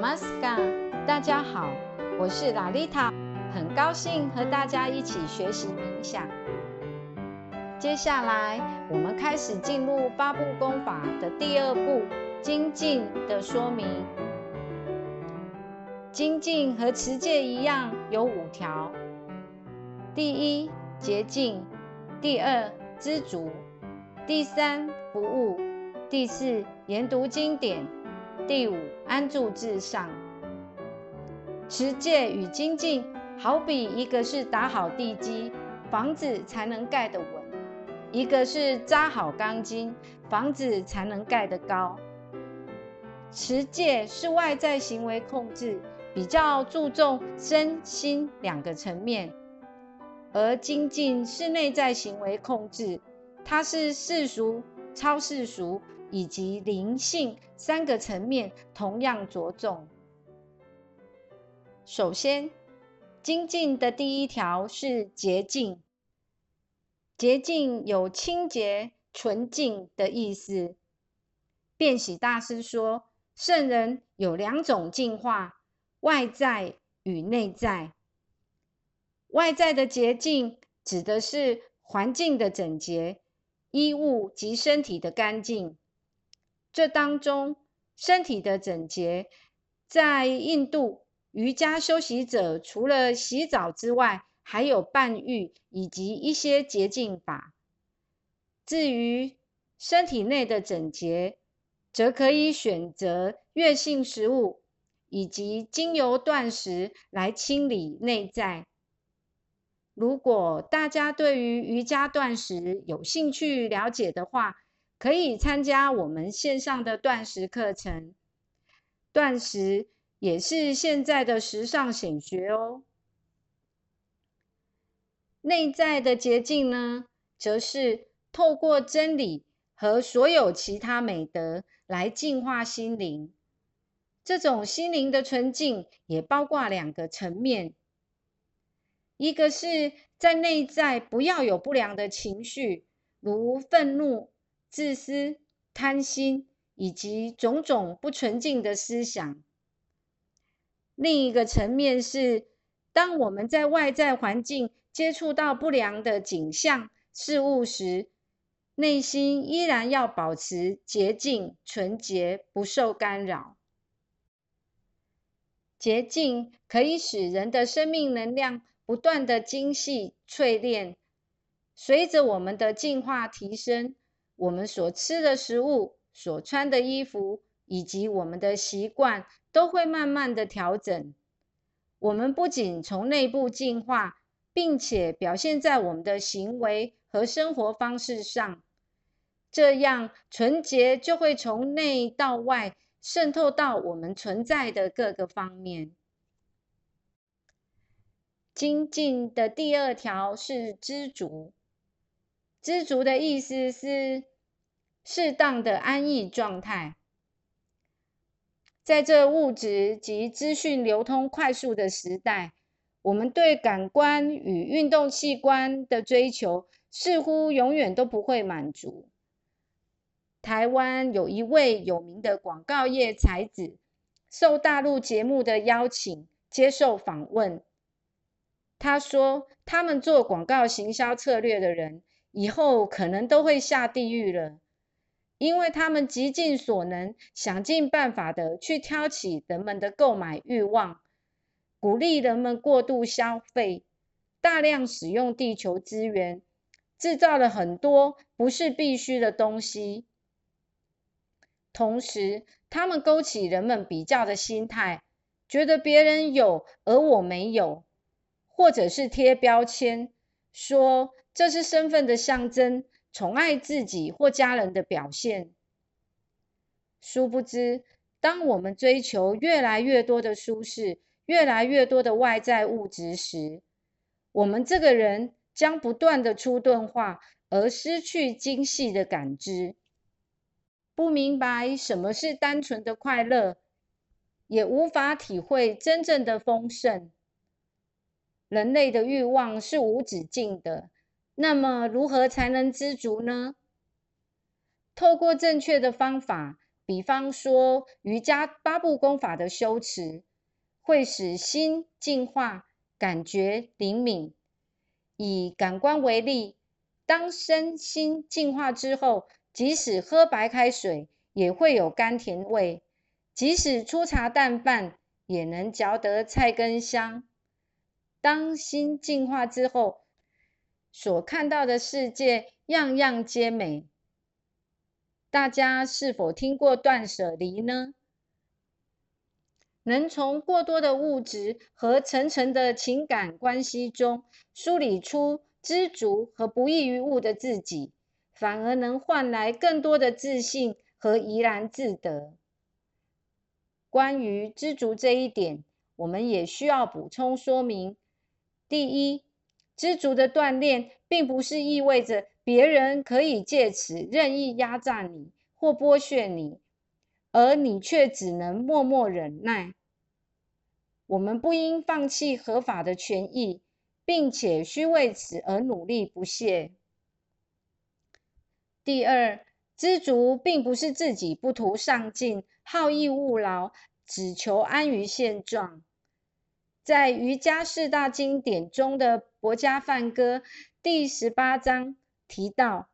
马斯卡，大家好，我是拉丽塔，很高兴和大家一起学习冥想。接下来，我们开始进入八步功法的第二步——精进的说明。精进和持戒一样，有五条：第一，洁净；第二，知足；第三，不误；第四，研读经典；第五，安住至上。持戒与精进，好比一个是打好地基，房子才能盖得稳；一个是扎好钢筋，房子才能盖得高。持戒是外在行为控制。比较注重身心两个层面，而精进是内在行为控制，它是世俗、超世俗以及灵性三个层面同样着重。首先，精进的第一条是洁净，洁净有清洁、纯净的意思。辩喜大师说，圣人有两种净化。外在与内在，外在的洁净指的是环境的整洁、衣物及身体的干净。这当中，身体的整洁，在印度瑜伽修习者除了洗澡之外，还有半浴以及一些洁净法。至于身体内的整洁，则可以选择月性食物。以及精油断食来清理内在。如果大家对于瑜伽断食有兴趣了解的话，可以参加我们线上的断食课程。断食也是现在的时尚显学哦。内在的捷径呢，则是透过真理和所有其他美德来净化心灵。这种心灵的纯净也包括两个层面，一个是在内在不要有不良的情绪，如愤怒、自私、贪心以及种种不纯净的思想；另一个层面是，当我们在外在环境接触到不良的景象、事物时，内心依然要保持洁净、纯洁，不受干扰。洁净可以使人的生命能量不断的精细淬炼，随着我们的进化提升，我们所吃的食物、所穿的衣服以及我们的习惯都会慢慢的调整。我们不仅从内部进化，并且表现在我们的行为和生活方式上，这样纯洁就会从内到外。渗透到我们存在的各个方面。精进的第二条是知足。知足的意思是适当的安逸状态。在这物质及资讯流通快速的时代，我们对感官与运动器官的追求似乎永远都不会满足。台湾有一位有名的广告业才子，受大陆节目的邀请接受访问。他说：“他们做广告行销策略的人，以后可能都会下地狱了，因为他们极尽所能，想尽办法的去挑起人们的购买欲望，鼓励人们过度消费，大量使用地球资源，制造了很多不是必须的东西。”同时，他们勾起人们比较的心态，觉得别人有而我没有，或者是贴标签，说这是身份的象征，宠爱自己或家人的表现。殊不知，当我们追求越来越多的舒适，越来越多的外在物质时，我们这个人将不断的出钝化，而失去精细的感知。不明白什么是单纯的快乐，也无法体会真正的丰盛。人类的欲望是无止境的，那么如何才能知足呢？透过正确的方法，比方说瑜伽八部功法的修持，会使心净化，感觉灵敏。以感官为例，当身心净化之后，即使喝白开水也会有甘甜味，即使粗茶淡饭也能嚼得菜根香。当心净化之后，所看到的世界样样皆美。大家是否听过断舍离呢？能从过多的物质和层层的情感关系中梳理出知足和不易于物的自己，反而能换来更多的自信和怡然自得。关于知足这一点，我们也需要补充说明：第一，知足的锻炼，并不是意味着。别人可以借此任意压榨你或剥削你，而你却只能默默忍耐。我们不应放弃合法的权益，并且需为此而努力不懈。第二，知足并不是自己不图上进、好逸恶劳，只求安于现状。在瑜伽四大经典中的《薄伽梵歌》第十八章。提到，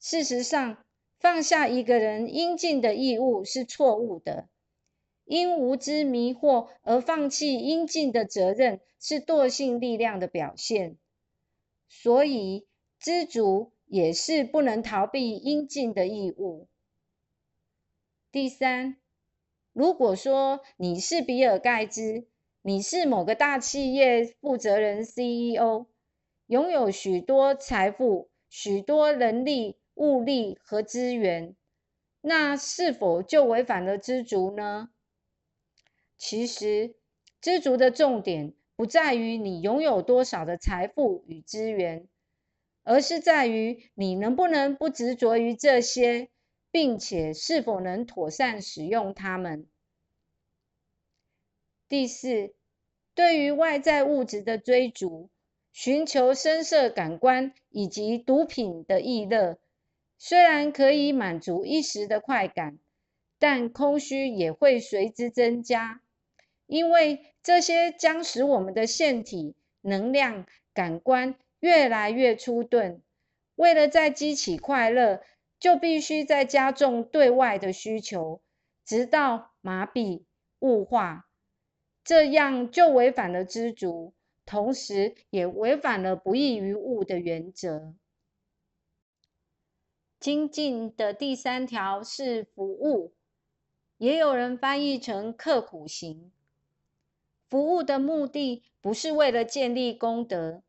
事实上，放下一个人应尽的义务是错误的；因无知迷惑而放弃应尽的责任，是惰性力量的表现。所以，知足也是不能逃避应尽的义务。第三，如果说你是比尔盖茨，你是某个大企业负责人 CEO，拥有许多财富。许多人力、物力和资源，那是否就违反了知足呢？其实，知足的重点不在于你拥有多少的财富与资源，而是在于你能不能不执着于这些，并且是否能妥善使用它们。第四，对于外在物质的追逐。寻求声色感官以及毒品的意乐，虽然可以满足一时的快感，但空虚也会随之增加，因为这些将使我们的腺体、能量、感官越来越粗钝。为了再激起快乐，就必须再加重对外的需求，直到麻痹、物化，这样就违反了知足。同时，也违反了不异于物的原则。精进的第三条是服务，也有人翻译成刻苦行。服务的目的不是为了建立功德，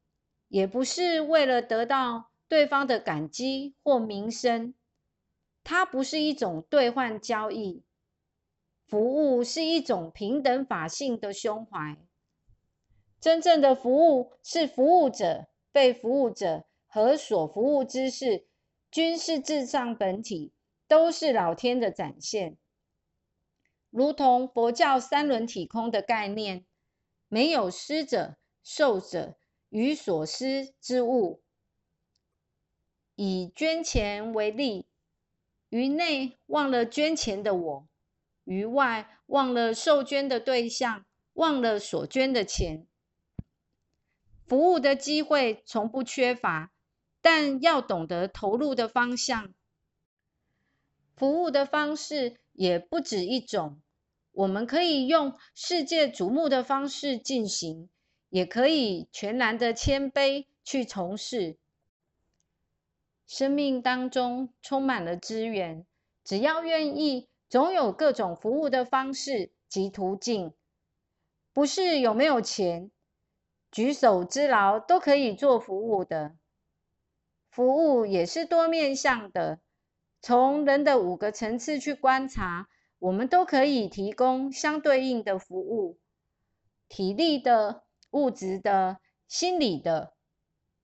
也不是为了得到对方的感激或名声，它不是一种兑换交易。服务是一种平等法性的胸怀。真正的服务是服务者、被服务者和所服务之事均是至上本体，都是老天的展现。如同佛教三轮体空的概念，没有施者、受者与所施之物。以捐钱为例，于内忘了捐钱的我，于外忘了受捐的对象，忘了所捐的钱。服务的机会从不缺乏，但要懂得投入的方向。服务的方式也不止一种，我们可以用世界瞩目的方式进行，也可以全然的谦卑去从事。生命当中充满了资源，只要愿意，总有各种服务的方式及途径。不是有没有钱。举手之劳都可以做服务的，服务也是多面向的。从人的五个层次去观察，我们都可以提供相对应的服务：体力的、物质的、心理的，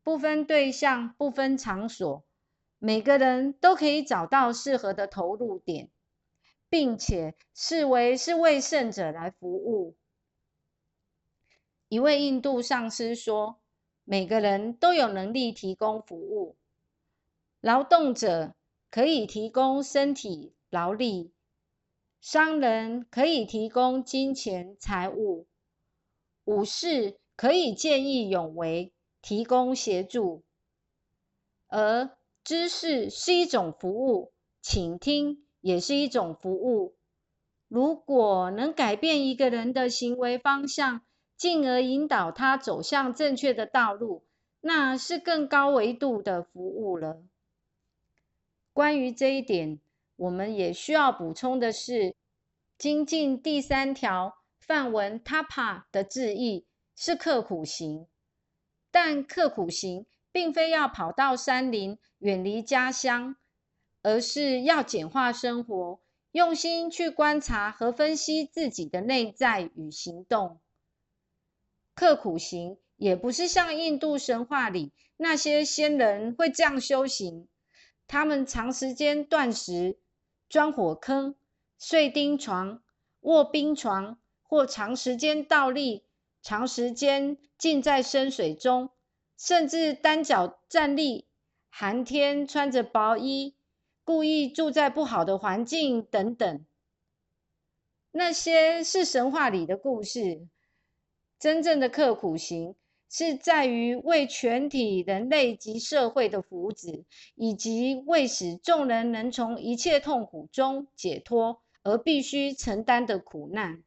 不分对象、不分场所，每个人都可以找到适合的投入点，并且视为是为圣者来服务。一位印度上师说：“每个人都有能力提供服务。劳动者可以提供身体劳力，商人可以提供金钱财物，武士可以见义勇为，提供协助，而知识是一种服务，请听也是一种服务。如果能改变一个人的行为方向，进而引导他走向正确的道路，那是更高维度的服务了。关于这一点，我们也需要补充的是，精进第三条梵文 tapa 的字义是刻苦行，但刻苦行并非要跑到山林远离家乡，而是要简化生活，用心去观察和分析自己的内在与行动。刻苦行也不是像印度神话里那些仙人会这样修行，他们长时间断食、钻火坑、睡钉床、卧冰床，或长时间倒立、长时间浸在深水中，甚至单脚站立、寒天穿着薄衣、故意住在不好的环境等等。那些是神话里的故事。真正的刻苦行，是在于为全体人类及社会的福祉，以及为使众人能从一切痛苦中解脱而必须承担的苦难。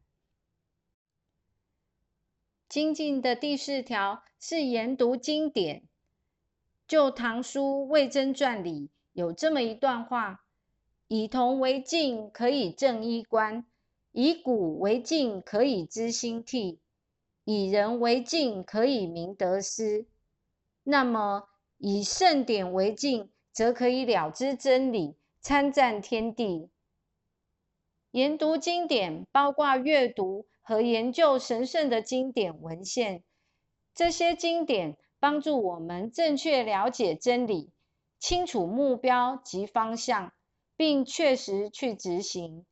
精进的第四条是研读经典。《旧唐书魏征传》里有这么一段话：“以铜为镜，可以正衣冠；以古为镜，可以知兴替。”以人为镜，可以明得失；那么以圣典为镜，则可以了知真理，参赞天地。研读经典，包括阅读和研究神圣的经典文献。这些经典帮助我们正确了解真理，清楚目标及方向，并确实去执行。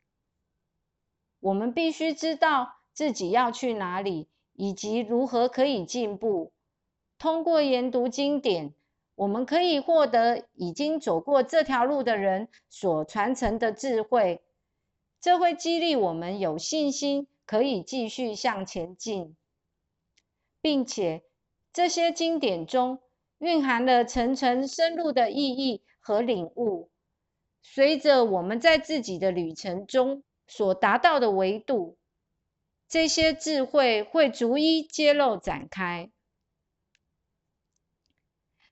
我们必须知道自己要去哪里。以及如何可以进步？通过研读经典，我们可以获得已经走过这条路的人所传承的智慧，这会激励我们有信心可以继续向前进，并且这些经典中蕴含了层层深入的意义和领悟。随着我们在自己的旅程中所达到的维度。这些智慧会逐一揭露展开。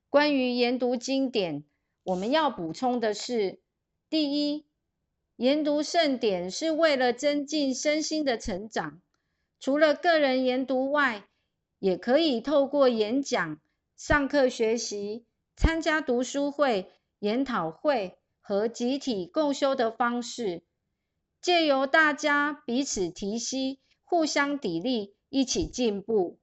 关于研读经典，我们要补充的是：第一，研读圣典是为了增进身心的成长。除了个人研读外，也可以透过演讲、上课学习、参加读书会、研讨会和集体共修的方式，借由大家彼此提携。互相砥砺，一起进步。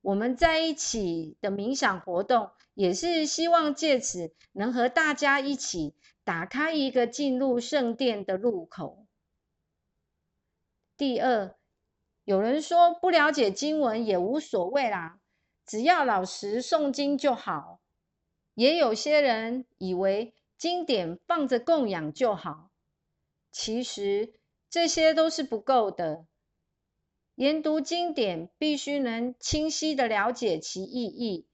我们在一起的冥想活动，也是希望借此能和大家一起打开一个进入圣殿的入口。第二，有人说不了解经文也无所谓啦，只要老实诵经就好。也有些人以为经典放着供养就好，其实。这些都是不够的。研读经典必须能清晰的了解其意义。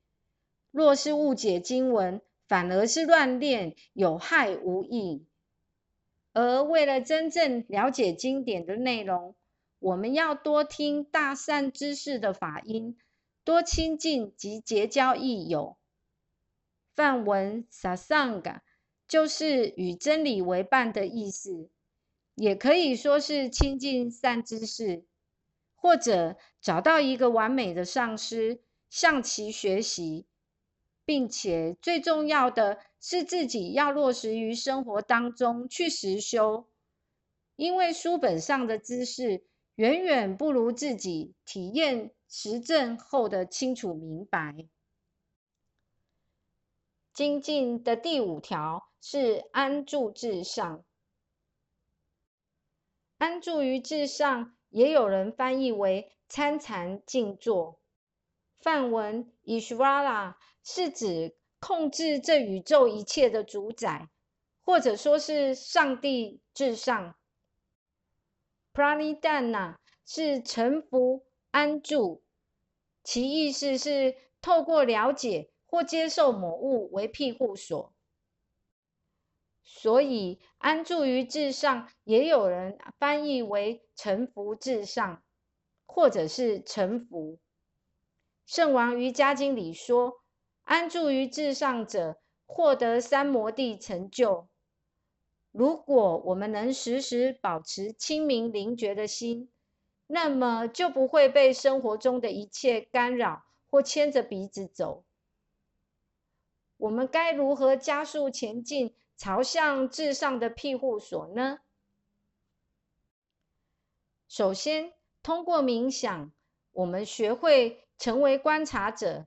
若是误解经文，反而是乱练，有害无益。而为了真正了解经典的内容，我们要多听大善知识的法音，多亲近及结交益友。梵文 “sasanga” 就是与真理为伴的意思。也可以说是亲近善知识，或者找到一个完美的上师向其学习，并且最重要的是自己要落实于生活当中去实修，因为书本上的知识远远不如自己体验实证后的清楚明白。精进的第五条是安住至上。安住于至上，也有人翻译为参禅静坐。梵文 Ishvara 是指控制这宇宙一切的主宰，或者说是上帝至上 pranidana 是臣服、安住，其意思是透过了解或接受某物为庇护所。所以，安住于至上，也有人翻译为臣服至上，或者是臣服。圣王瑜伽经里说，安住于至上者，获得三摩地成就。如果我们能时时保持清明灵觉的心，那么就不会被生活中的一切干扰或牵着鼻子走。我们该如何加速前进？朝向至上的庇护所呢？首先，通过冥想，我们学会成为观察者，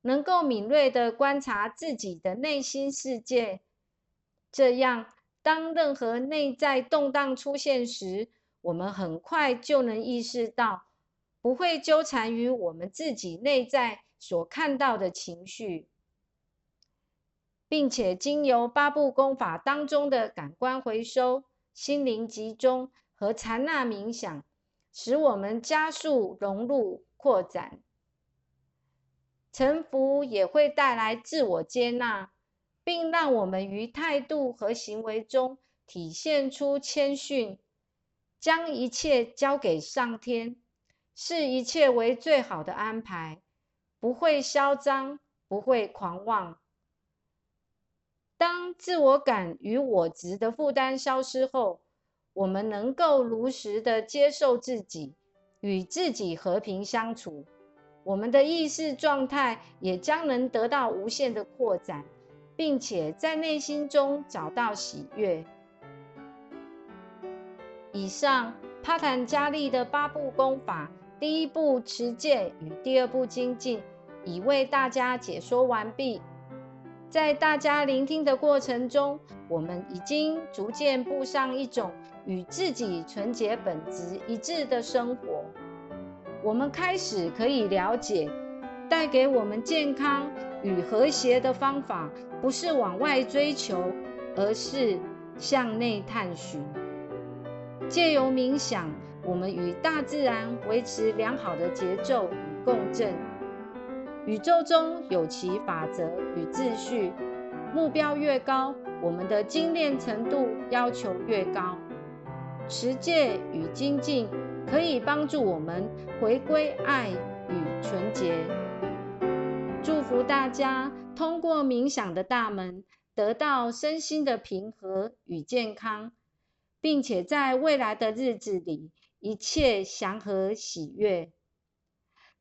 能够敏锐的观察自己的内心世界。这样，当任何内在动荡出现时，我们很快就能意识到，不会纠缠于我们自己内在所看到的情绪。并且经由八部功法当中的感官回收、心灵集中和禅那冥想，使我们加速融入扩展。沉浮也会带来自我接纳，并让我们于态度和行为中体现出谦逊，将一切交给上天，视一切为最好的安排，不会嚣张，不会狂妄。当自我感与我执的负担消失后，我们能够如实的接受自己，与自己和平相处。我们的意识状态也将能得到无限的扩展，并且在内心中找到喜悦。以上帕坦加利的八步功法，第一步持戒与第二步精进，已为大家解说完毕。在大家聆听的过程中，我们已经逐渐步上一种与自己纯洁本质一致的生活。我们开始可以了解，带给我们健康与和谐的方法，不是往外追求，而是向内探寻。借由冥想，我们与大自然维持良好的节奏与共振。宇宙中有其法则与秩序，目标越高，我们的精炼程度要求越高。持戒与精进可以帮助我们回归爱与纯洁。祝福大家通过冥想的大门，得到身心的平和与健康，并且在未来的日子里，一切祥和喜悦。